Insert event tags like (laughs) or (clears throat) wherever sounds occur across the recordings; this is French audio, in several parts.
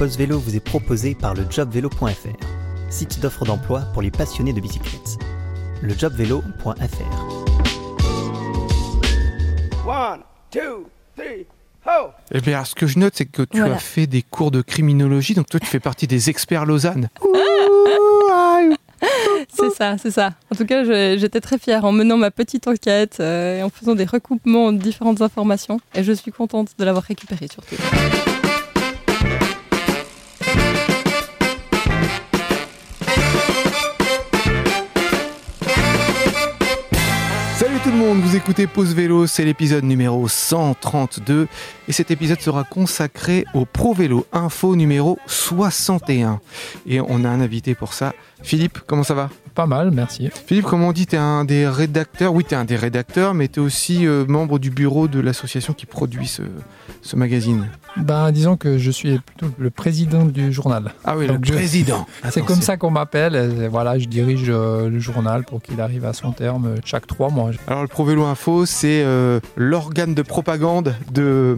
Pause Vélo vous est proposé par le jobvélo.fr, site d'offres d'emploi pour les passionnés de bicyclette. Le jobvélo.fr. One, two, three, ho! Eh bien, ce que je note, c'est que tu Voilà. as fait des cours de criminologie, donc toi, tu fais partie des experts Lausanne. (laughs) C'est ça, c'est ça. En tout cas, j'étais très fière en menant ma petite enquête euh, et en faisant des recoupements de différentes informations. Et je suis contente de l'avoir récupérée surtout. Monde, vous écoutez Pause Vélo, c'est l'épisode numéro 132 et cet épisode sera consacré au Pro Vélo Info numéro 61. Et on a un invité pour ça. Philippe, comment ça va? Pas mal, merci. Philippe, comment on dit T'es un des rédacteurs? Oui, t'es un des rédacteurs, mais t'es aussi euh, membre du bureau de l'association qui produit ce, ce magazine. Ben, disons que je suis plutôt le président du journal. Ah oui, Donc le je- président. (laughs) C'est comme ça qu'on m'appelle. Voilà, je dirige euh, le journal pour qu'il arrive à son terme euh, chaque trois mois. Alors le Pro Vélo Info, c'est euh, l'organe de propagande de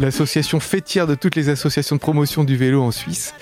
l'association fêtière de toutes les associations de promotion du vélo en Suisse,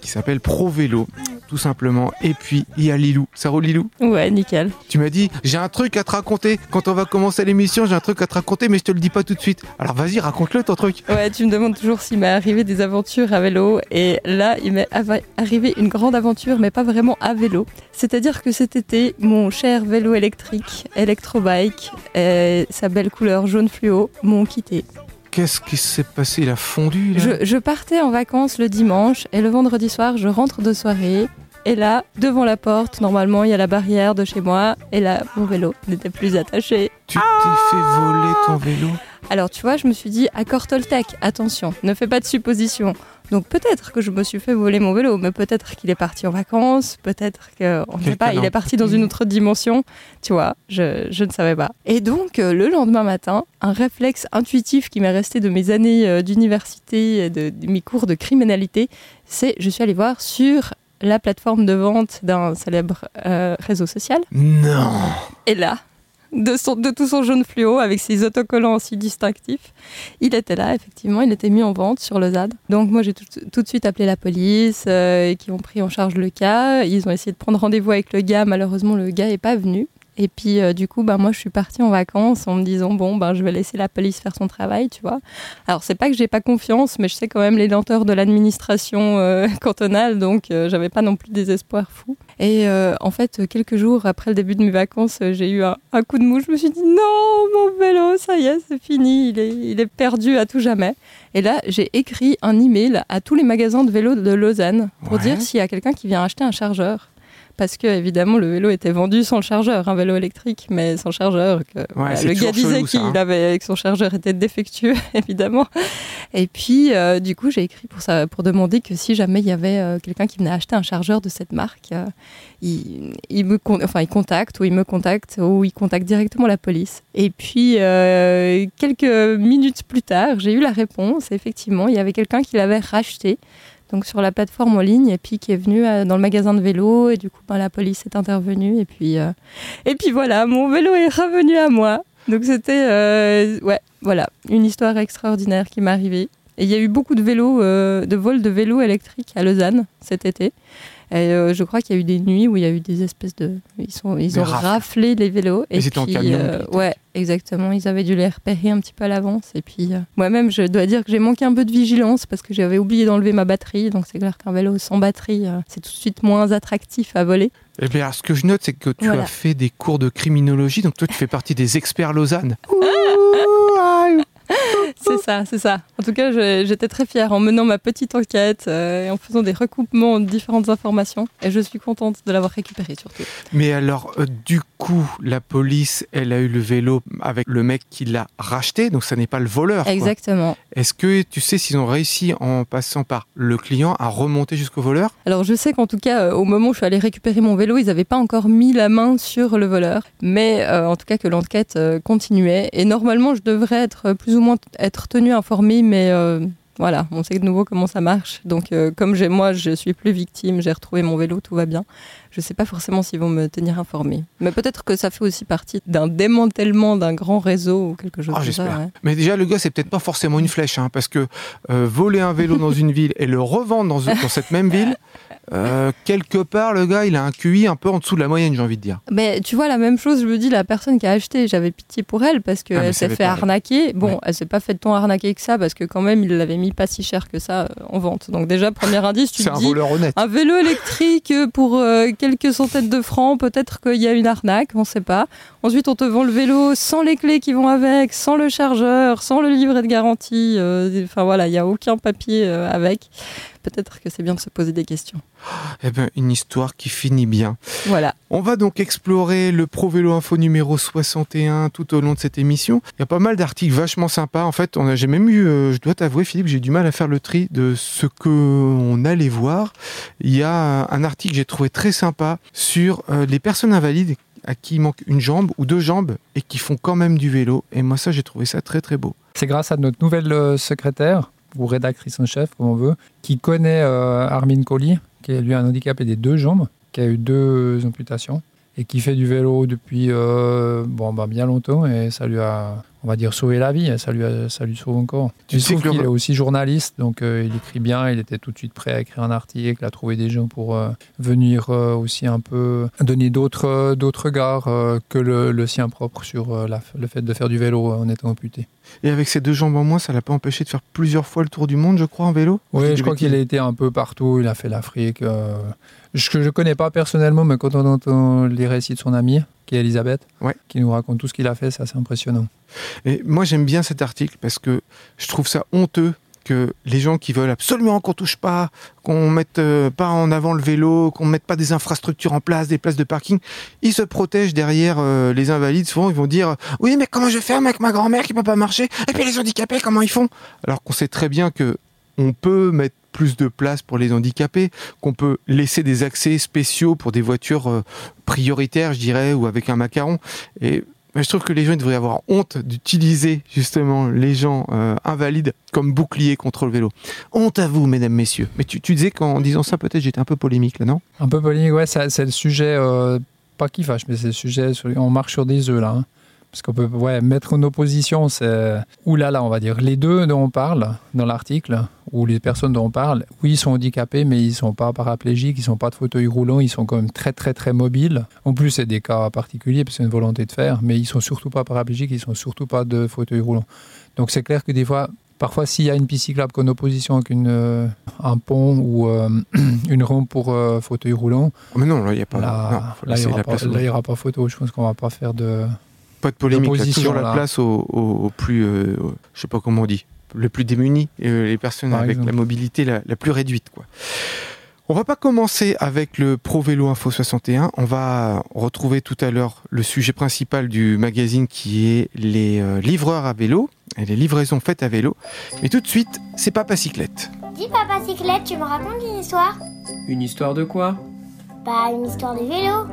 qui s'appelle Pro Vélo, tout simplement. Et puis il y a Lilou. Ça roule Lilou Ouais, nickel. Tu m'as dit, j'ai un truc à te raconter. Quand on va commencer l'émission, j'ai un truc à te raconter, mais je te le dis pas tout de suite. Alors vas-y, raconte-le ton truc. Ouais, tu me demandes toujours s'il m'est arrivé des aventures à vélo. Et là, il m'est arrivé une grande aventure, mais pas vraiment à vélo. C'est-à-dire que cet été, mon cher vélo électrique, Electrobike, et sa belle couleur jaune fluo, m'ont quitté. Qu'est-ce qui s'est passé? Il a fondu là? Je, je partais en vacances le dimanche et le vendredi soir, je rentre de soirée. Et là, devant la porte, normalement, il y a la barrière de chez moi. Et là, mon vélo n'était plus attaché. Tu t'es fait voler ton vélo Alors, tu vois, je me suis dit, accord Toltec, attention, ne fais pas de suppositions. Donc, peut-être que je me suis fait voler mon vélo, mais peut-être qu'il est parti en vacances, peut-être que, on ne sait pas, il est parti dans une autre dimension. Tu vois, je, je ne savais pas. Et donc, euh, le lendemain matin, un réflexe intuitif qui m'est resté de mes années euh, d'université, de, de mes cours de criminalité, c'est je suis allée voir sur la plateforme de vente d'un célèbre euh, réseau social. Non Et là, de, son- de tout son jaune fluo, avec ses autocollants si distinctifs, il était là, effectivement, il était mis en vente sur le ZAD. Donc moi, j'ai tout, tout de suite appelé la police, euh, qui ont pris en charge le cas. Ils ont essayé de prendre rendez-vous avec le gars. Malheureusement, le gars n'est pas venu. Et puis, euh, du coup, bah, moi, je suis partie en vacances en me disant, bon, ben, je vais laisser la police faire son travail, tu vois. Alors, c'est pas que j'ai pas confiance, mais je sais quand même les lenteurs de l'administration euh, (laughs) cantonale, donc euh, j'avais pas non plus des espoirs fous. Et en fait, quelques jours après le début de mes vacances, j'ai eu un, un coup de mou. Je me suis dit, non, mon vélo, ça y est, c'est fini, il est, il est perdu à tout jamais. Et là, j'ai écrit un email à tous les magasins de vélos de Lausanne pour Ouais. dire s'il y a quelqu'un qui vient acheter un chargeur. Parce que évidemment le vélo était vendu sans le chargeur, un vélo électrique, mais sans chargeur. Que, voilà, c'est le gars disait ça, qu'il hein. avait que son chargeur était défectueux, (laughs) évidemment. Et puis euh, du coup j'ai écrit pour ça, pour demander que si jamais il y avait euh, quelqu'un qui venait acheter un chargeur de cette marque, euh, il, il me con- enfin il contacte ou il me contacte ou il contacte directement la police. Et puis quelques minutes plus tard j'ai eu la réponse. Effectivement il y avait quelqu'un qui l'avait racheté donc sur la plateforme en ligne et puis qui est venu euh, dans le magasin de vélo et du coup ben, la police est intervenue et puis euh, et puis voilà mon vélo est revenu à moi. Donc c'était euh, voilà une histoire extraordinaire qui m'est arrivée. Et il y a eu beaucoup de vélos de vols de vélos électriques à Lausanne cet été et euh, je crois qu'il y a eu des nuits où il y a eu des espèces de ils sont ils Des ont rafles. raflé les vélos et Ils étaient en puis, camion, euh, ouais exactement ils avaient dû les repérer un petit peu à l'avance et puis euh, moi-même je dois dire que j'ai manqué un peu de vigilance parce que j'avais oublié d'enlever ma batterie donc c'est clair qu'un vélo sans batterie euh, c'est tout de suite moins attractif à voler Eh bien, ce que je note, c'est que tu Voilà. as fait des cours de criminologie, donc toi, tu fais partie des experts Lausanne. C'est ça, c'est ça. En tout cas, j'étais très fière en menant ma petite enquête euh, et en faisant des recoupements de différentes informations. Et je suis contente de l'avoir récupérée surtout. Mais alors, euh, du coup, la police, elle a eu le vélo avec le mec qui l'a racheté, donc ça n'est pas le voleur. Exactement. Est-ce que tu sais s'ils ont réussi en passant par le client à remonter jusqu'au voleur? Alors je sais qu'en tout cas, euh, au moment où je suis allée récupérer mon vélo, ils n'avaient pas encore mis la main sur le voleur. Mais en tout cas que l'enquête continuait. Et normalement, je devrais être plus ou moins être tenue informée, mais euh, voilà, on sait de nouveau comment ça marche. Donc euh, comme j'ai moi, je suis plus victime, j'ai retrouvé mon vélo, tout va bien. Je sais pas forcément s'ils vont me tenir informé. Mais peut-être que ça fait aussi partie d'un démantèlement d'un grand réseau ou quelque chose Ah, comme ça. ouais. Mais déjà, le gars, c'est peut-être pas forcément une flèche, hein, parce que euh, voler un vélo dans une ville et le revendre dans, dans cette même ville, euh, quelque part, le gars, il a un QI un peu en dessous de la moyenne, j'ai envie de dire. Mais tu vois, la même chose, je me dis, la personne qui a acheté, j'avais pitié pour elle parce Ah, qu'elle ça s'est fait arnaquer. Bon, Ouais. elle s'est pas fait tant arnaquer que ça parce que quand même, il l'avait mis pas si cher que ça euh, en vente. Donc déjà, premier indice, tu C'est te un dis, voleur honnête. un vélo électrique pour euh, quelques centaines de francs, peut-être qu'il y a une arnaque, on sait pas. Ensuite, on te vend le vélo sans les clés qui vont avec, sans le chargeur, sans le livret de garantie. euh, Enfin voilà, il n'y a aucun papier euh, avec. Peut-être que c'est bien de se poser des questions. Eh ben, une histoire qui finit bien. Voilà. On va donc explorer le Pro Vélo Info numéro 61 tout au long de cette émission. Il y a pas mal d'articles vachement sympas. En fait, on a- j'ai même eu, euh, je dois t'avouer, Philippe, j'ai eu du mal à faire le tri de ce que on allait voir. Il y a un article que j'ai trouvé très sympa sur euh, les personnes invalides à qui il manque une jambe ou deux jambes et qui font quand même du vélo. Et moi, ça, j'ai trouvé ça très très beau. C'est grâce à notre nouvelle euh, secrétaire, ou rédactrice en chef, comme on veut, qui connaît euh, Armin Colli, qui a lui un handicapé des deux jambes, qui a eu deux amputations, et qui fait du vélo depuis euh, bon, bah, bien longtemps, et ça lui a, on va dire, sauvé la vie, et ça lui, a- ça lui sauve encore. Tu Il sais qu'il est aussi journaliste, donc euh, il écrit bien, il était tout de suite prêt à écrire un article, à trouver des gens pour euh, venir euh, aussi un peu donner d'autres d'autres regards que le, le sien propre sur la- le fait de faire du vélo en étant amputé. Et avec ces deux jambes en moins, ça l'a pas empêché de faire plusieurs fois le tour du monde, je crois, en vélo? Oui, dis je crois qu'il a été un peu partout. Il a fait l'Afrique. Que je connais pas personnellement, mais quand on entend les récits de son amie, qui est Elisabeth, Ouais. qui nous raconte tout ce qu'il a fait, c'est assez impressionnant. Et moi, j'aime bien cet article parce que je trouve ça honteux que les gens qui veulent absolument qu'on touche pas, qu'on mette euh, pas en avant le vélo, qu'on mette pas des infrastructures en place, des places de parking, ils se protègent derrière euh, les invalides. Souvent, ils vont dire oui, mais comment je vais faire avec ma grand-mère qui peut pas marcher? Et puis les handicapés, comment ils font? Alors qu'on sait très bien que on peut mettre plus de place pour les handicapés, qu'on peut laisser des accès spéciaux pour des voitures euh, prioritaires, je dirais, ou avec un macaron. Et mais je trouve que les gens devraient avoir honte d'utiliser justement les gens euh, invalides comme bouclier contre le vélo. Honte à vous, mesdames, messieurs. Mais tu, disais qu'en disant ça, peut-être j'étais un peu polémique là, non? Un peu polémique, ouais, c'est le sujet, euh, pas qui fâche, mais c'est le sujet, on marche sur des œufs là. hein. Parce qu'on peut mettre en opposition, c'est. Là, on va dire. Les deux dont on parle dans l'article, ou les personnes dont on parle, oui, ils sont handicapés, mais ils sont pas paraplégiques, ils sont pas de fauteuil roulant, ils sont quand même très très très mobiles. En plus, c'est des cas particuliers, parce que c'est une volonté de faire, mais ils sont surtout pas paraplégiques, ils sont surtout pas de fauteuil roulant. Donc c'est clair que des fois, parfois, s'il y a une piste cyclable qu'en opposition avec une, euh, un pont ou euh, (clears throat) une rampe pour euh, fauteuil roulant, Mais non, là, il n'y a pas, Là, non, faut là, il n'y aura, la pas- aura photo. Je pense qu'on va pas faire de. pas de polémique. là, toujours la place aux, aux plus, je sais pas comment on dit, les plus démunis, et, euh, les personnes Par avec exemple. la mobilité la, la plus réduite, quoi. On va pas commencer avec le Pro Vélo Info 61. On va retrouver tout à l'heure le sujet principal du magazine qui est les euh, livreurs à vélo et les livraisons faites à vélo. Mais tout de suite, c'est Papa Cyclette. Dis papa cyclette, tu me racontes une histoire? Une histoire de quoi? Bah une histoire de vélo.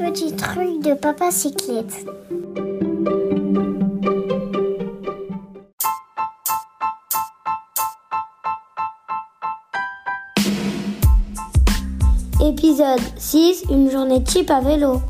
Les petits trucs de papa cyclette. Épisode 6, une journée cheap à vélo.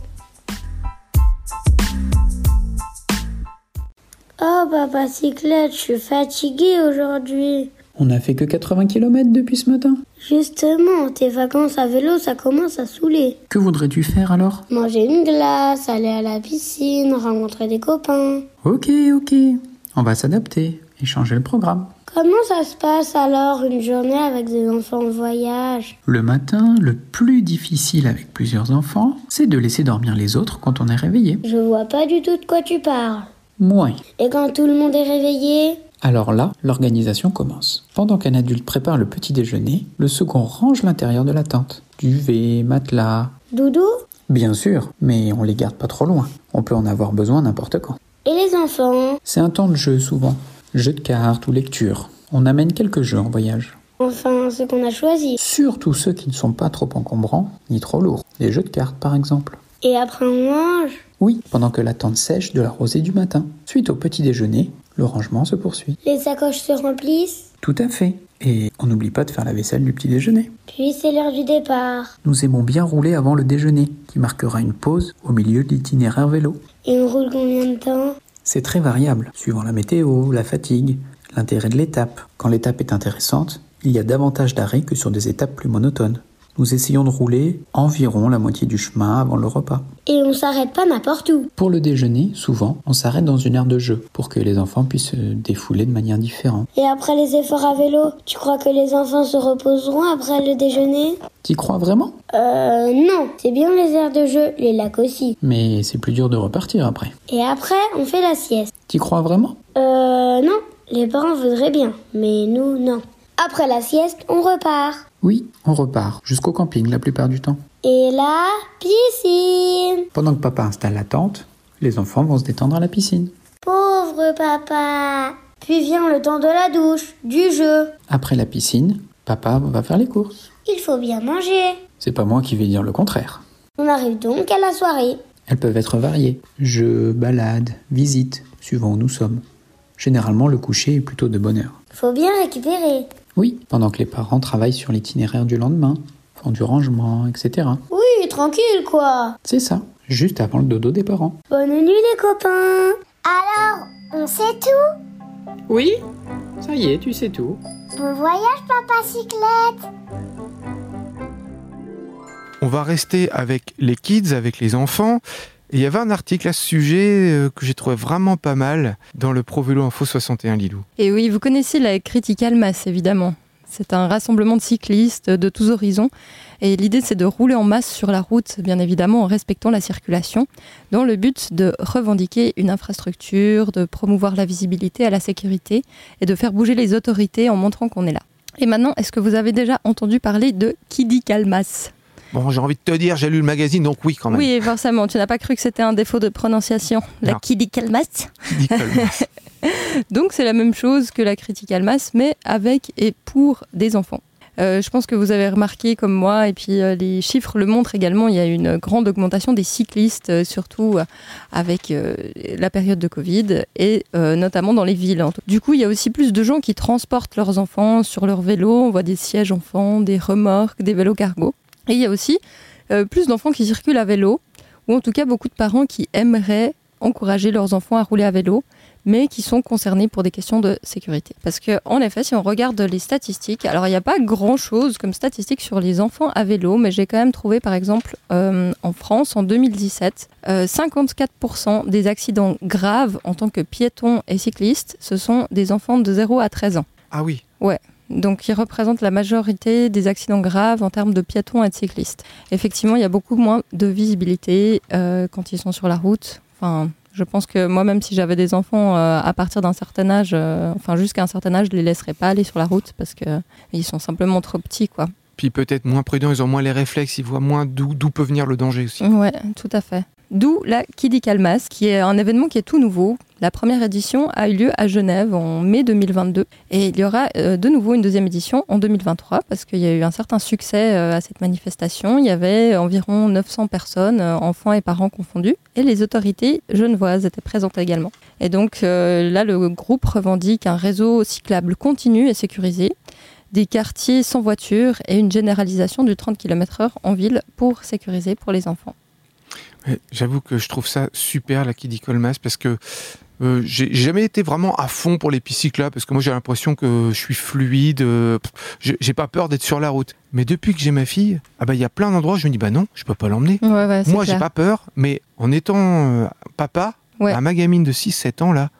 Oh papa cyclette, je suis fatiguée aujourd'hui. On n'a fait que 80 km depuis ce matin. Justement, tes vacances à vélo, ça commence à saouler. Que voudrais-tu faire alors? Manger une glace, aller à la piscine, rencontrer des copains. Ok, ok. On va s'adapter et changer le programme. Comment ça se passe alors une journée avec des enfants en voyage? Le matin, le plus difficile avec plusieurs enfants, c'est de laisser dormir les autres quand on est réveillé. Je vois pas du tout de quoi tu parles. Moins. Et quand tout le monde est réveillé Alors là, l'organisation commence. Pendant qu'un adulte prépare le petit déjeuner, le second range l'intérieur de la tente. Duvet, matelas. Doudou? Bien sûr, mais on les garde pas trop loin. On peut en avoir besoin n'importe quand. Et les enfants? C'est un temps de jeu souvent. Jeu de cartes ou lecture. On amène quelques jeux en voyage. Enfin, ce qu'on a choisi. Surtout ceux qui ne sont pas trop encombrants ni trop lourds. Des jeux de cartes par exemple. Et après on mange? Oui, pendant que la tente sèche de la rosée du matin. Suite au petit déjeuner, Le rangement se poursuit. Les sacoches se remplissent. Tout à fait. Et on n'oublie pas de faire la vaisselle du petit déjeuner. Puis c'est l'heure du départ. Nous aimons bien rouler avant le déjeuner, qui marquera une pause au milieu de l'itinéraire vélo. Et on roule combien de temps? C'est très variable, suivant la météo, la fatigue, l'intérêt de l'étape. Quand l'étape est intéressante, il y a davantage d'arrêts que sur des étapes plus monotones. Nous essayons de rouler environ la moitié du chemin avant le repas. Et on s'arrête pas n'importe où. Pour le déjeuner, souvent, on s'arrête dans une aire de jeu pour que les enfants puissent se défouler de manière différente. Et après les efforts à vélo, tu crois que les enfants se reposeront après le déjeuner? T'y crois vraiment? Euh non, c'est bien les aires de jeu, les lacs aussi. Mais c'est plus dur de repartir après. Et après, on fait la sieste. T'y crois vraiment? Euh non, les parents voudraient bien, mais nous non. Après la sieste, on repart. Oui, on repart, jusqu'au camping la plupart du temps. Et là, piscine. Pendant que papa installe la tente, les enfants vont se détendre à la piscine. Pauvre papa. Puis vient le temps de la douche, du jeu. Après la piscine, papa va faire les courses. Il faut bien manger. C'est pas moi qui vais dire le contraire. On arrive donc à la soirée. Elles peuvent être variées. Jeux, balades, visites, suivant où nous sommes. Généralement, le coucher est plutôt de bonne heure. Faut bien récupérer. Oui, pendant que les parents travaillent sur l'itinéraire du lendemain, font du rangement, etc. Oui, tranquille quoi. C'est ça, juste avant le dodo des parents. Bonne nuit les copains. Alors, on sait tout? Oui, ça y est, tu sais tout. Bon voyage papa cyclette. On va rester avec les kids, avec les enfants. Il y avait un article à ce sujet euh, que j'ai trouvé vraiment pas mal dans le Pro Vélo Info 61 Lilou. Et oui, vous connaissez la Critical Mass, évidemment. C'est un rassemblement de cyclistes de tous horizons. Et l'idée, c'est de rouler en masse sur la route, bien évidemment, en respectant la circulation, dans le but de revendiquer une infrastructure, de promouvoir la visibilité à la sécurité et de faire bouger les autorités en montrant qu'on est là. Et maintenant, est-ce que vous avez déjà entendu parler de Kidi Kalmas Bon, j'ai envie de te dire, j'ai lu le magazine, donc oui quand même. Oui, forcément. Tu n'as pas cru que c'était un défaut de prononciation. La. Kidi Kalmas. (laughs) Donc c'est la même chose que la Critical Mass, mais avec et pour des enfants. Euh, je pense que vous avez remarqué comme moi, et puis euh, les chiffres le montrent également, il y a une grande augmentation des cyclistes, euh, surtout avec la période de Covid, et notamment dans les villes. tout. Du coup, il y a aussi plus de gens qui transportent leurs enfants sur leur vélo, on voit des sièges enfants, des remorques, des vélos cargo. Et il y a aussi euh, plus d'enfants qui circulent à vélo, ou en tout cas beaucoup de parents qui aimeraient encourager leurs enfants à rouler à vélo, mais qui sont concernés pour des questions de sécurité. Parce que, en effet, si on regarde les statistiques, alors il n'y a pas grand-chose comme statistiques sur les enfants à vélo, mais j'ai quand même trouvé, par exemple, euh, en France, en 2017, euh, 54% des accidents graves en tant que piétons et cyclistes, ce sont des enfants de 0 à 13 ans. Ah oui, Donc, ils représentent la majorité des accidents graves en termes de piétons et de cyclistes. Effectivement, il y a beaucoup moins de visibilité euh, quand ils sont sur la route. Enfin, je pense que moi, même si j'avais des enfants euh, à partir d'un certain âge, euh, enfin jusqu'à un certain âge, je les laisserais pas aller sur la route parce que ils sont simplement trop petits, quoi. puis peut-être moins prudents, ils ont moins les réflexes, ils voient moins d'où d'où peut venir le danger aussi. Ouais, tout à fait. D'où la Kidi Kalmas, qui est un événement qui est tout nouveau. La première édition a eu lieu à Genève en mai 2022 et il y aura euh, de nouveau une deuxième édition en 2023 parce qu'il y a eu un certain succès euh, à cette manifestation. Il y avait environ 900 personnes, euh, enfants et parents confondus, et les autorités genevoises étaient présentes également. Et donc là, le groupe revendique un réseau cyclable continu et sécurisé, des quartiers sans voiture et une généralisation du 30 km/h en ville pour sécuriser pour les enfants. Ouais, J'avoue que je trouve ça super, la Kidi Colmas, parce que euh, j'ai jamais été vraiment à fond pour les pistes cyclables, parce que moi j'ai l'impression que je suis fluide, euh, j'ai pas peur d'être sur la route. Mais depuis que j'ai ma fille, ah bah il y a plein d'endroits où je me dis bah non, je peux pas l'emmener. Ouais, ouais, c'est Moi j'ai pas peur, mais en étant euh, papa, Ouais. à ma gamine de 6-7 ans là,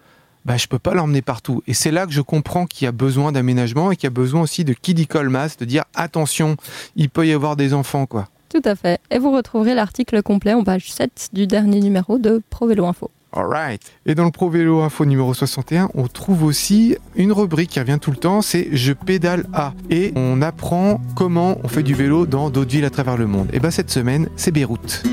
bah je peux pas l'emmener partout. Et c'est là que je comprends qu'il y a besoin d'aménagement et qu'il y a besoin aussi de Kidi Colmas, de dire attention, il peut y avoir des enfants quoi. Tout à fait. Et vous retrouverez l'article complet en page 7 du dernier numéro de Pro Vélo Info. Alright. Et dans le Pro Vélo Info numéro 61, on trouve aussi une rubrique qui revient tout le temps, c'est Je pédale à. Et on apprend comment on fait du vélo dans d'autres villes à travers le monde. Et ben cette semaine, c'est Beyrouth.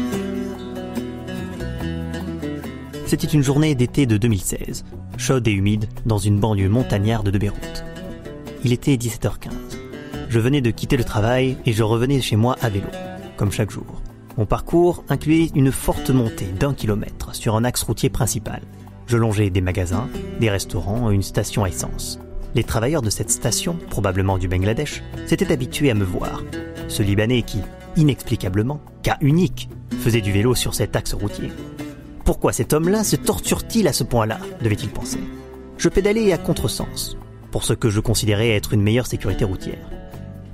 C'était une journée d'été de 2016, chaude et humide, dans une banlieue montagnarde de Beyrouth. Il était 17h15. Je venais de quitter le travail et je revenais chez moi à vélo, comme chaque jour. Mon parcours incluait une forte montée d'un kilomètre sur un axe routier principal. Je longeais des magasins, des restaurants et une station à essence. Les travailleurs de cette station, probablement du Bangladesh, s'étaient habitués à me voir. Ce Libanais qui, inexplicablement, cas unique, faisait du vélo sur cet axe routier. Pourquoi cet homme-là se torture-t-il à ce point-là devait-il penser. Je pédalais à contresens, pour ce que je considérais être une meilleure sécurité routière.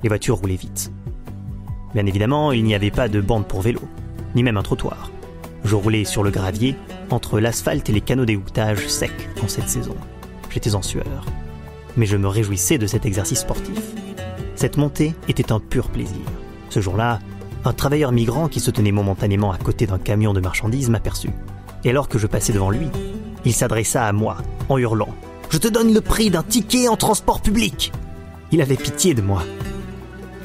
Les voitures roulaient vite. Bien évidemment, il n'y avait pas de bande pour vélo, ni même un trottoir. Je roulais sur le gravier, entre l'asphalte et les canaux d'égouttage secs en cette saison. J'étais en sueur. Mais je me réjouissais de cet exercice sportif. Cette montée était un pur plaisir. Ce jour-là, un travailleur migrant qui se tenait momentanément à côté d'un camion de marchandises m'aperçut. Et alors que je passais devant lui, il s'adressa à moi en hurlant ⁇ Je te donne le prix d'un ticket en transport public !⁇ Il avait pitié de moi.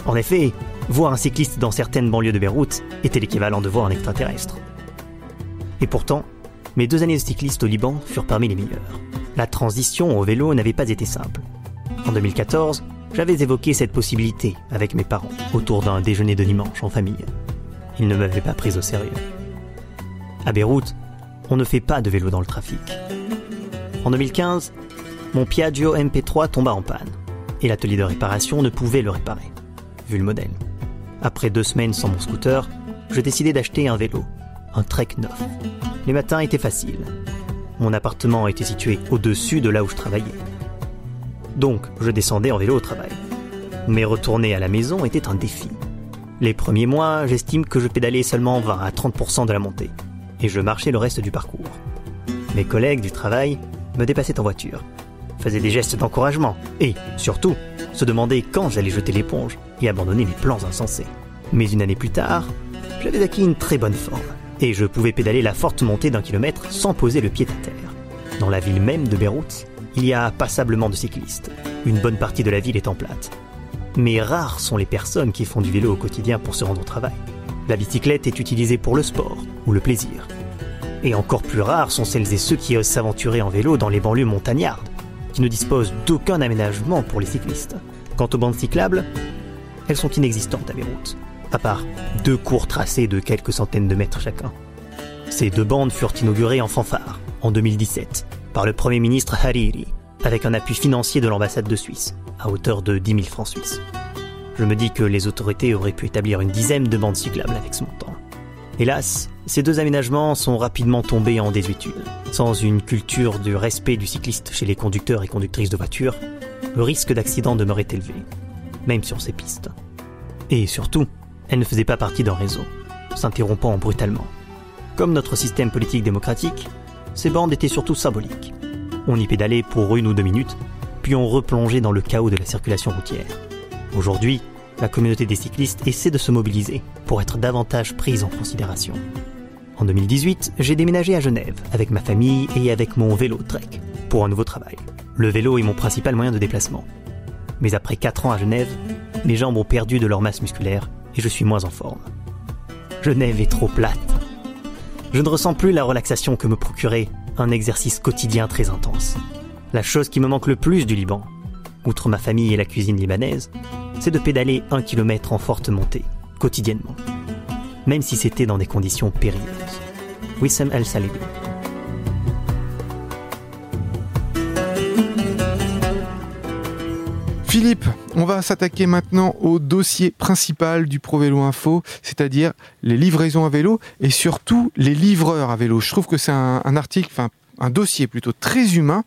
En effet, voir un cycliste dans certaines banlieues de Beyrouth était l'équivalent de voir un extraterrestre. Et pourtant, mes deux années de cycliste au Liban furent parmi les meilleures. La transition au vélo n'avait pas été simple. En 2014, j'avais évoqué cette possibilité avec mes parents autour d'un déjeuner de dimanche en famille. Ils ne m'avaient pas pris au sérieux. À Beyrouth, on ne fait pas de vélo dans le trafic. En 2015, mon Piaggio MP3 tomba en panne et l'atelier de réparation ne pouvait le réparer, vu le modèle. Après deux semaines sans mon scooter, je décidai d'acheter un vélo, un Trek 9. Les matins étaient faciles. Mon appartement était situé au-dessus de là où je travaillais. Donc, je descendais en vélo au travail. Mais retourner à la maison était un défi. Les premiers mois, j'estime que je pédalais seulement 20 à 30% de la montée, et je marchais le reste du parcours. Mes collègues du travail me dépassaient en voiture, faisaient des gestes d'encouragement, et, surtout, se demandaient quand j'allais jeter l'éponge et abandonner mes plans insensés. Mais une année plus tard, j'avais acquis une très bonne forme, et je pouvais pédaler la forte montée d'un kilomètre sans poser le pied à terre. Dans la ville même de Beyrouth, il y a passablement de cyclistes. Une bonne partie de la ville est en plate. Mais rares sont les personnes qui font du vélo au quotidien pour se rendre au travail. La bicyclette est utilisée pour le sport ou le plaisir. Et encore plus rares sont celles et ceux qui osent s'aventurer en vélo dans les banlieues montagnardes, qui ne disposent d'aucun aménagement pour les cyclistes. Quant aux bandes cyclables, elles sont inexistantes à Beyrouth, à part deux courts tracés de quelques centaines de mètres chacun. Ces deux bandes furent inaugurées en fanfare, en 2017, par le Premier ministre Hariri, avec un appui financier de l'ambassade de Suisse, à hauteur de 10 000 francs suisses. Je me dis que les autorités auraient pu établir une dizaine de bandes cyclables avec ce montant. Hélas, ces deux aménagements sont rapidement tombés en désuétude. Sans une culture du respect du cycliste chez les conducteurs et conductrices de voitures, le risque d'accident demeurait élevé, même sur ces pistes. Et surtout, elles ne faisaient pas partie d'un réseau, s'interrompant brutalement. Comme notre système politique démocratique, ces bandes étaient surtout symboliques. On y pédalait pour une ou deux minutes, puis on replongeait dans le chaos de la circulation routière. Aujourd'hui, la communauté des cyclistes essaie de se mobiliser pour être davantage prise en considération. En 2018, j'ai déménagé à Genève avec ma famille et avec mon vélo Trek pour un nouveau travail. Le vélo est mon principal moyen de déplacement. Mais après 4 ans à Genève, mes jambes ont perdu de leur masse musculaire et je suis moins en forme. Genève est trop plate je ne ressens plus la relaxation que me procurait un exercice quotidien très intense. La chose qui me manque le plus du Liban, outre ma famille et la cuisine libanaise, c'est de pédaler un kilomètre en forte montée, quotidiennement. Même si c'était dans des conditions périlleuses. Wissam El Salibi. Philippe, on va s'attaquer maintenant au dossier principal du Pro Vélo Info, c'est-à-dire les livraisons à vélo et surtout les livreurs à vélo. Je trouve que c'est un, article, enfin un dossier plutôt très humain.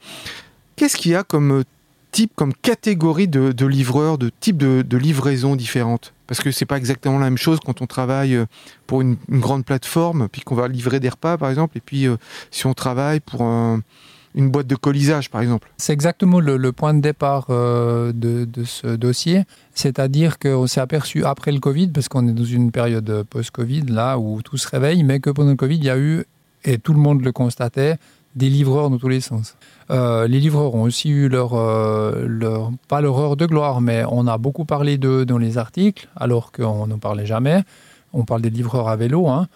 Qu'est-ce qu'il y a comme type, comme catégorie de, livreurs, de type de, livraison différentes? Parce que c'est pas exactement la même chose quand on travaille pour une, grande plateforme, puis qu'on va livrer des repas par exemple, et puis euh, si on travaille pour un une boîte de colisage, par exemple. C'est exactement le, point de départ euh, de, ce dossier. C'est-à-dire qu'on s'est aperçu après le Covid, parce qu'on est dans une période post-Covid, là, où tout se réveille, mais que pendant le Covid, il y a eu, et tout le monde le constatait, des livreurs dans tous les sens. Euh, les livreurs ont aussi eu leur, euh, leur, pas leur heure de gloire, mais on a beaucoup parlé d'eux dans les articles, alors qu'on n'en parlait jamais. On parle des livreurs à vélo, hein,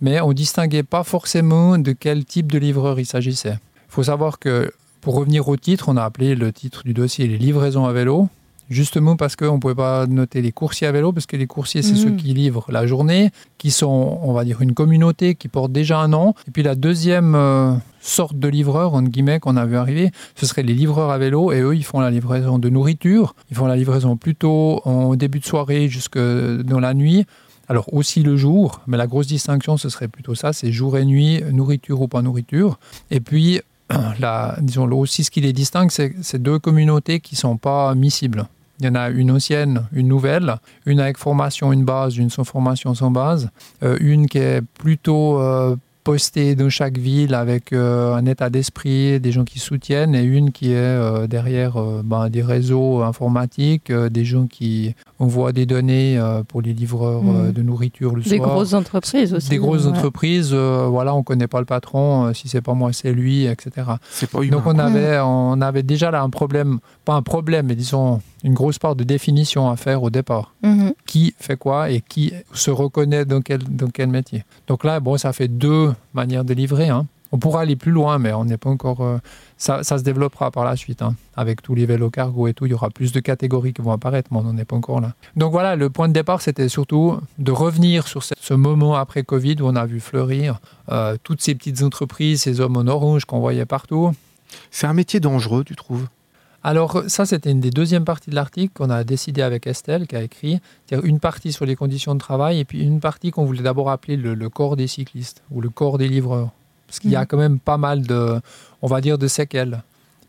mais on distinguait pas forcément de quel type de livreur il s'agissait. Il faut savoir que, pour revenir au titre, on a appelé le titre du dossier les livraisons à vélo. Justement parce qu'on ne pouvait pas noter les coursiers à vélo, parce que les coursiers, c'est Mhm. ceux qui livrent la journée, qui sont, on va dire, une communauté qui porte déjà un nom. Et puis la deuxième euh, sorte de livreurs, entre guillemets, qu'on a vu arriver, ce seraient les livreurs à vélo. Et eux, ils font la livraison de nourriture. Ils font la livraison plutôt en début de soirée jusque dans la nuit. Alors aussi le jour, mais la grosse distinction, ce serait plutôt ça, c'est jour et nuit, nourriture ou pas nourriture. Et puis, (clears throat) la, disons, aussi ce qui les distingue, c'est ces deux communautés qui ne sont pas miscibles. Il y en a une ancienne, une nouvelle, une avec formation, une base, une sans formation, sans base, euh, une qui est plutôt euh, postée dans chaque ville avec euh, un état d'esprit, des gens qui soutiennent, et une qui est derrière ben, des réseaux informatiques, des gens qui envoient des données euh, pour les livreurs euh, Mhm. de nourriture le Des soir. grosses entreprises aussi. Des grosses ouais. entreprises, euh, voilà, on connaît pas le patron, euh, si c'est pas moi, c'est lui, etc. C'est pas humain. Donc on avait, on avait déjà là un problème, pas un problème, mais disons une grosse part de définition à faire au départ. Mhm. Qui fait quoi et qui se reconnaît dans quel, dans quel métier. Donc là, bon, ça fait deux manières de livrer. hein. On pourra aller plus loin, mais on n'est pas encore. euh, ça, ça se développera par la suite. hein. Avec tous les vélos cargo et tout, il y aura plus de catégories qui vont apparaître, mais on n'en est pas encore là. Donc voilà, le point de départ, c'était surtout de revenir sur ce, ce moment après Covid où on a vu fleurir euh, toutes ces petites entreprises, ces hommes en orange qu'on voyait partout. C'est un métier dangereux, tu trouves? Alors ça, c'était une des deuxièmes parties de l'article qu'on a décidé avec Estelle, qui a écrit, c'est-à-dire une partie sur les conditions de travail et puis une partie qu'on voulait d'abord appeler le, le corps des cyclistes ou le corps des livreurs. Parce qu'il y a Mhm. quand même pas mal de, on va dire, de séquelles.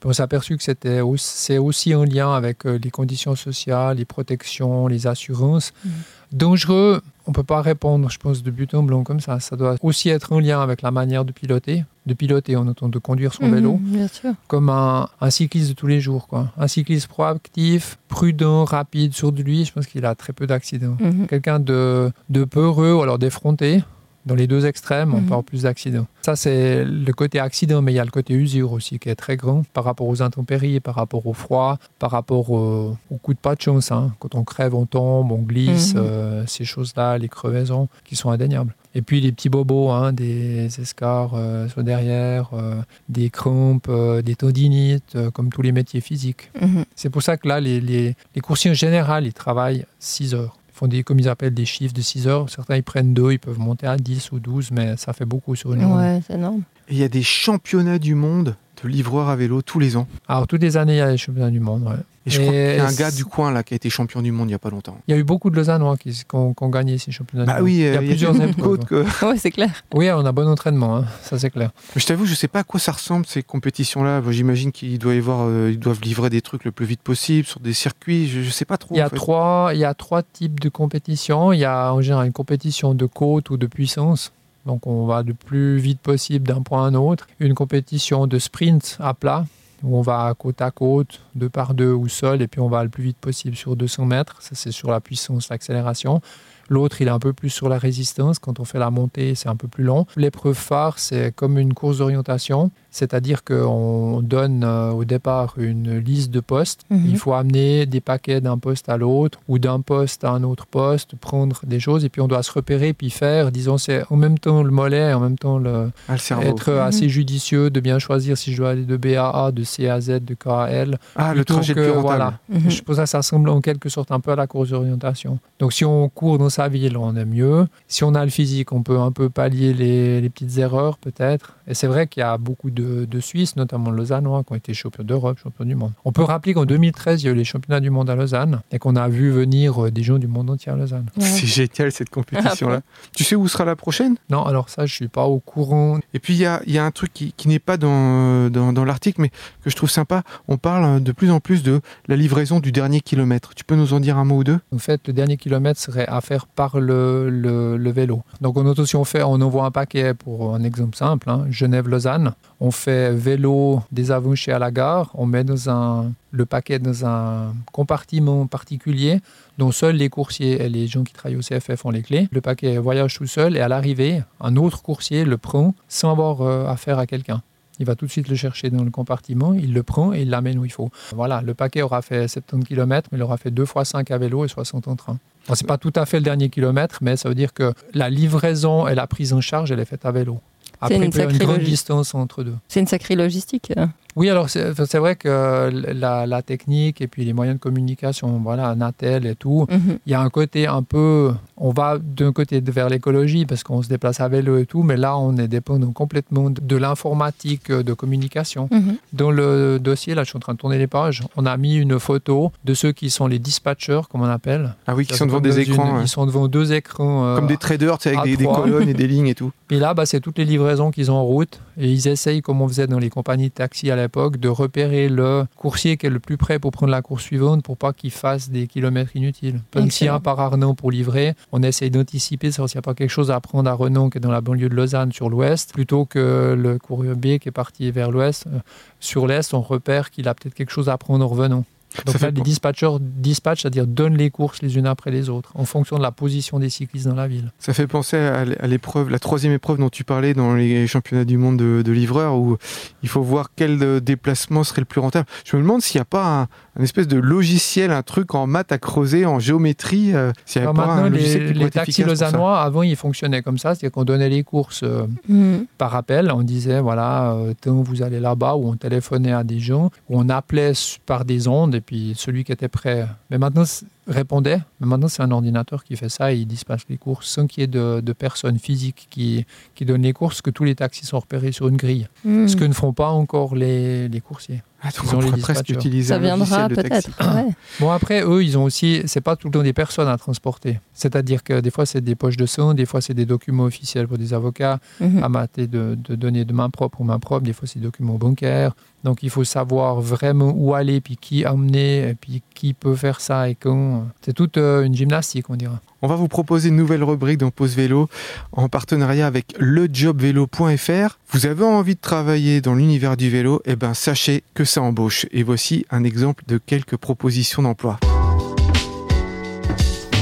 On s'est aperçu que c'était c'est aussi en lien avec euh, les conditions sociales, les protections, les assurances. Mhm. Dangereux, on peut pas répondre, je pense, de but en blanc comme ça. Ça doit aussi être en lien avec la manière de piloter, de piloter en autant de conduire son vélo Mhm, Bien sûr. comme un, un cycliste de tous les jours. Quoi. Un cycliste proactif, prudent, rapide sur de lui, je pense qu'il a très peu d'accidents. Quelqu'un de, de peureux ou alors d'effronté, dans les deux extrêmes, on Mhm. avoir plus d'accidents. Ça, c'est le côté accident, mais il y a le côté usure aussi qui est très grand par rapport aux intempéries, par rapport au froid, par rapport au, au coup de pas de chance. hein. Quand on crève, on tombe, on glisse, Mhm. euh, ces choses-là, les crevaisons qui sont indéniables. Et puis les petits bobos, hein, des escars euh, sur derrière, euh, des crampes, euh, des tendinites, comme tous les métiers physiques. Mhm. C'est pour ça que là, les, les, les coursiers en général, ils travaillent 6 heures. Ils font des, comme ils appellent, des chiffres de 6 heures. Certains, ils prennent 2, ils peuvent monter à 10 ou 12, mais ça fait beaucoup sur une journée. Ouais, c'est énorme. Et il y a des championnats du monde de livreurs à vélo tous les ans. Alors, toutes les années, il y a les championnats du monde. ouais. Et je crois qu'il y a un gars du coin là qui a été champion du monde il y a pas longtemps. Il y a eu beaucoup de Lausannois qui, qui ont, qui ont gagné ces championnats. Bah du oui, monde. il y euh, a plusieurs des épreuves. côtes que- (laughs) Ouais, c'est clair. Oui, on a bon entraînement, hein, ça c'est clair. Mais je t'avoue, je sais pas à quoi ça ressemble ces compétitions-là. J'imagine qu'ils doivent y euh, ils doivent livrer des trucs le plus vite possible sur des circuits. Je, je sais pas trop. Il y, a en fait. trois, il y a trois types de compétitions. Il y a en général une compétition de côte ou de puissance. Donc on va le plus vite possible d'un point à un autre. Une compétition de sprint à plat, on va côte à côte, deux par deux ou seul, et puis on va le plus vite possible sur 200 mètres. Ça c'est sur la puissance, l'accélération. L'autre, il est un peu plus sur la résistance. Quand on fait la montée, c'est un peu plus long. L'épreuve phare, c'est comme une course d'orientation, c'est-à-dire qu'on donne euh, au départ une liste de postes. Mhm. Il faut amener des paquets d'un poste à l'autre ou d'un poste à un autre poste, prendre des choses et puis on doit se repérer puis faire, disons, c'est en même temps le mollet, en même temps le, Ah, le être Mhm. assez judicieux de bien choisir si je dois aller de B à A, de C à Z, de K à L. Ah, le trajet que- plus rentable. voilà. Mhm. Je pense que ça ressemble en quelque sorte un peu à la course d'orientation. Donc si on court dans sa ville, on est mieux. Si on a le physique, on peut un peu pallier les, les petites erreurs peut-être. Et c'est vrai qu'il y a beaucoup de, de Suisses, notamment Lausannois, qui ont été champions d'Europe, champions du monde. On peut rappeler qu'en 2013, il y a eu les championnats du monde à Lausanne et qu'on a vu venir euh, des gens du monde entier à Lausanne. (laughs) Ouais. C'est génial cette compétition-là. tu sais où sera la prochaine? Non, alors ça, je suis pas au courant. Et puis il y a, il y a un truc qui, qui n'est pas dans, dans, dans l'article, mais que je trouve sympa. On parle de plus en plus de la livraison du dernier kilomètre. Tu peux nous en dire un mot ou deux? En fait, le dernier kilomètre serait à faire par le, le, le vélo. Donc, en auto, si on fait, on envoie un paquet pour un exemple simple, hein, Genève-Lausanne. On fait vélo des Avouchés à la gare. On met dans un, le paquet dans un compartiment particulier dont seuls les coursiers et les gens qui travaillent au CFF ont les clés. Le paquet voyage tout seul et à l'arrivée, un autre coursier le prend sans avoir euh, affaire à quelqu'un. Il va tout de suite le chercher dans le compartiment, il le prend et il l'amène où il faut. Voilà, le paquet aura fait 70 km, mais il aura fait 2 fois 5 à vélo et 60 en train. Bon, c'est pas tout à fait le dernier kilomètre, mais ça veut dire que la livraison et la prise en charge, elle est faite à vélo. Après, une il peut y avoir une sacrée grande logique. distance entre deux. C'est une sacrée logistique. euh. Oui, alors c'est vrai que la, la technique et puis les moyens de communication, voilà, Natel et tout, Mhm. il y a un côté un peu. On va d'un côté vers l'écologie parce qu'on se déplace à vélo et tout, mais là, on est dépendant complètement de- l'informatique euh, de communication. Mhm. Dans le dossier, là, je suis en train de tourner les pages, on a mis une photo de ceux qui sont les dispatchers, comme on appelle. Ah oui, qui sont devant des écrans. une- ouais. Ils sont devant deux écrans. euh, Comme des traders, tu sais, avec des, des A3. colonnes et des lignes et tout. (laughs) Et là, bah, c'est toutes les livraisons qu'ils ont en route. Et ils essayent, comme on faisait dans les compagnies de taxi à l'époque, de repérer le coursier qui est le plus près pour prendre la course suivante pour pas qu'il fasse des kilomètres inutiles. Même s'il y a un par Arnaud pour livrer, on essaye d'anticiper savoir s'il n'y a pas quelque chose à prendre à Renon qui est dans la banlieue de Lausanne sur l'ouest, plutôt que le courrier B qui est parti vers l'ouest. Euh, Sur l'est, on repère qu'il a peut-être quelque chose à prendre en revenant. Donc là, les dispatchers dispatchent, c'est-à-dire donnent les courses les unes après les autres, en fonction de la position des cyclistes dans la ville. Ça fait penser à l'épreuve, la troisième épreuve dont tu parlais dans les championnats du monde de, de livreurs, où il faut voir quel euh, déplacement serait le plus rentable. Je me demande s'il n'y a pas un, un espèce de logiciel, un truc en maths à creuser, en géométrie, euh, s'il n'y a pas un logiciel les, qui les taxis lausannois, avant, ils fonctionnaient comme ça, c'est-à-dire qu'on donnait les courses euh, Mhm. par appel. On disait, voilà, euh, vous allez là-bas, ou on téléphonait à des gens, ou on appelait par des ondes, et puis celui qui était prêt. Mais maintenant, répondait. Mais maintenant, c'est un ordinateur qui fait ça et il dispatche les courses sans qu'il y ait de, de personnes physiques qui, qui donnent les courses, que tous les taxis sont repérés sur une grille. Mhm. Ce que ne font pas encore les, les coursiers. Ah, Ils on ont les presque utiliser Ça viendra peut-être. ouais. (coughs) Bon, après, eux, ils ont aussi, c'est pas tout le temps des personnes à transporter. C'est-à-dire que des fois, c'est des poches de sang, des fois, c'est des documents officiels pour des avocats, Mhm. à mater de, de donner de main propre ou main propre, des fois, c'est des documents bancaires. Donc, il faut savoir vraiment où aller, puis qui emmener, et puis qui peut faire ça et quand. C'est toute euh, une gymnastique, on dira. On va vous proposer une nouvelle rubrique dans Pause Vélo en partenariat avec lejobvélo.fr. Vous avez envie de travailler dans l'univers du vélo? Eh ben, sachez que ça embauche. Et voici un exemple de quelques propositions d'emploi.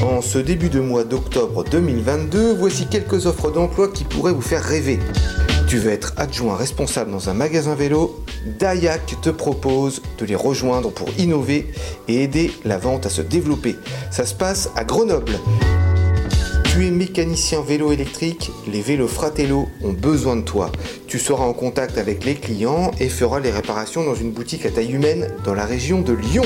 En ce début de mois d'octobre 2022, voici quelques offres d'emploi qui pourraient vous faire rêver. Tu veux être adjoint responsable dans un magasin vélo Dayak te propose de les rejoindre pour innover et aider la vente à se développer. Ça se passe à Grenoble. Tu es mécanicien vélo électrique, les vélos Fratello ont besoin de toi. Tu seras en contact avec les clients et feras les réparations dans une boutique à taille humaine dans la région de Lyon.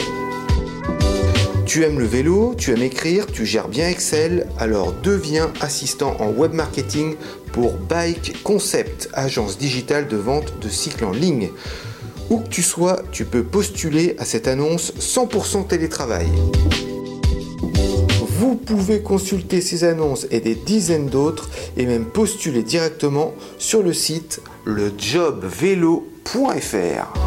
Tu aimes le vélo, tu aimes écrire, tu gères bien Excel, alors deviens assistant en web marketing pour Bike Concept, agence digitale de vente de cycles en ligne. Où que tu sois, tu peux postuler à cette annonce 100% télétravail. Vous pouvez consulter ces annonces et des dizaines d'autres et même postuler directement sur le site lejobvélo.fr.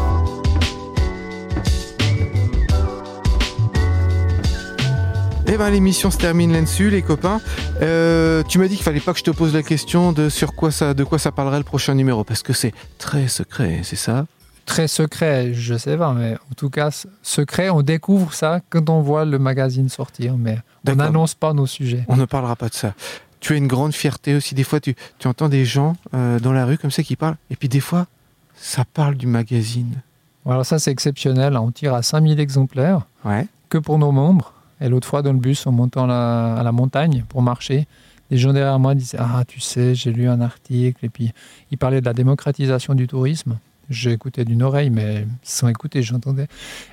Eh ben l'émission se termine là-dessus les copains. Euh, tu m'as dit qu'il fallait pas que je te pose la question de sur quoi ça, de quoi ça parlerait le prochain numéro parce que c'est très secret, c'est ça? Très secret, je sais pas, mais en tout cas, secret, on découvre ça quand on voit le magazine sortir, mais on n'annonce pas nos sujets. On ne parlera pas de ça. Tu as une grande fierté aussi. Des fois, tu, tu entends des gens euh, dans la rue comme ça qui parlent. Et puis des fois, ça parle du magazine. Alors ça, c'est exceptionnel. On tire à 5000 exemplaires. Ouais. que pour nos membres. Et l'autre fois, dans le bus, en montant à la montagne pour marcher, les gens derrière moi disaient Ah, tu sais, j'ai lu un article. Et puis, ils parlaient de la démocratisation du tourisme. J'écoutais d'une oreille, mais sans écouter, j'entendais.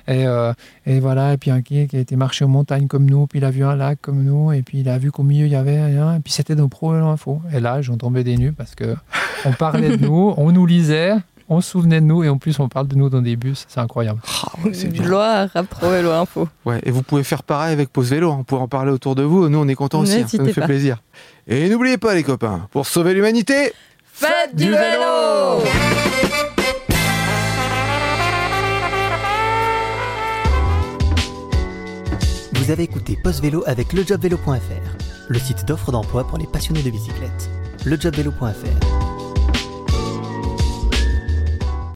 Et, euh, et voilà, et puis un qui qui a été marcher en montagne comme nous, puis il a vu un lac comme nous, et puis il a vu qu'au milieu, il y avait rien, et puis c'était nos pro et l'info. Et là, j'en tombais des nues parce que (laughs) on parlait de nous, on nous lisait, on se souvenait de nous, et en plus, on parle de nous dans des bus. C'est incroyable. Ah, ouais, c'est bien. Gloire à Pro Vélo Info. Ouais, et vous pouvez faire pareil avec Pause Vélo. On pourrait en parler autour de vous. Nous, on est contents aussi. hein. Ça nous fait pas. plaisir. Et n'oubliez pas, les copains, pour sauver l'humanité, Faites du vélo Vous avez écouté Post Vélo avec lejobvélo.fr, le site d'offres d'emploi pour les passionnés de bicyclette. lejobvélo.fr,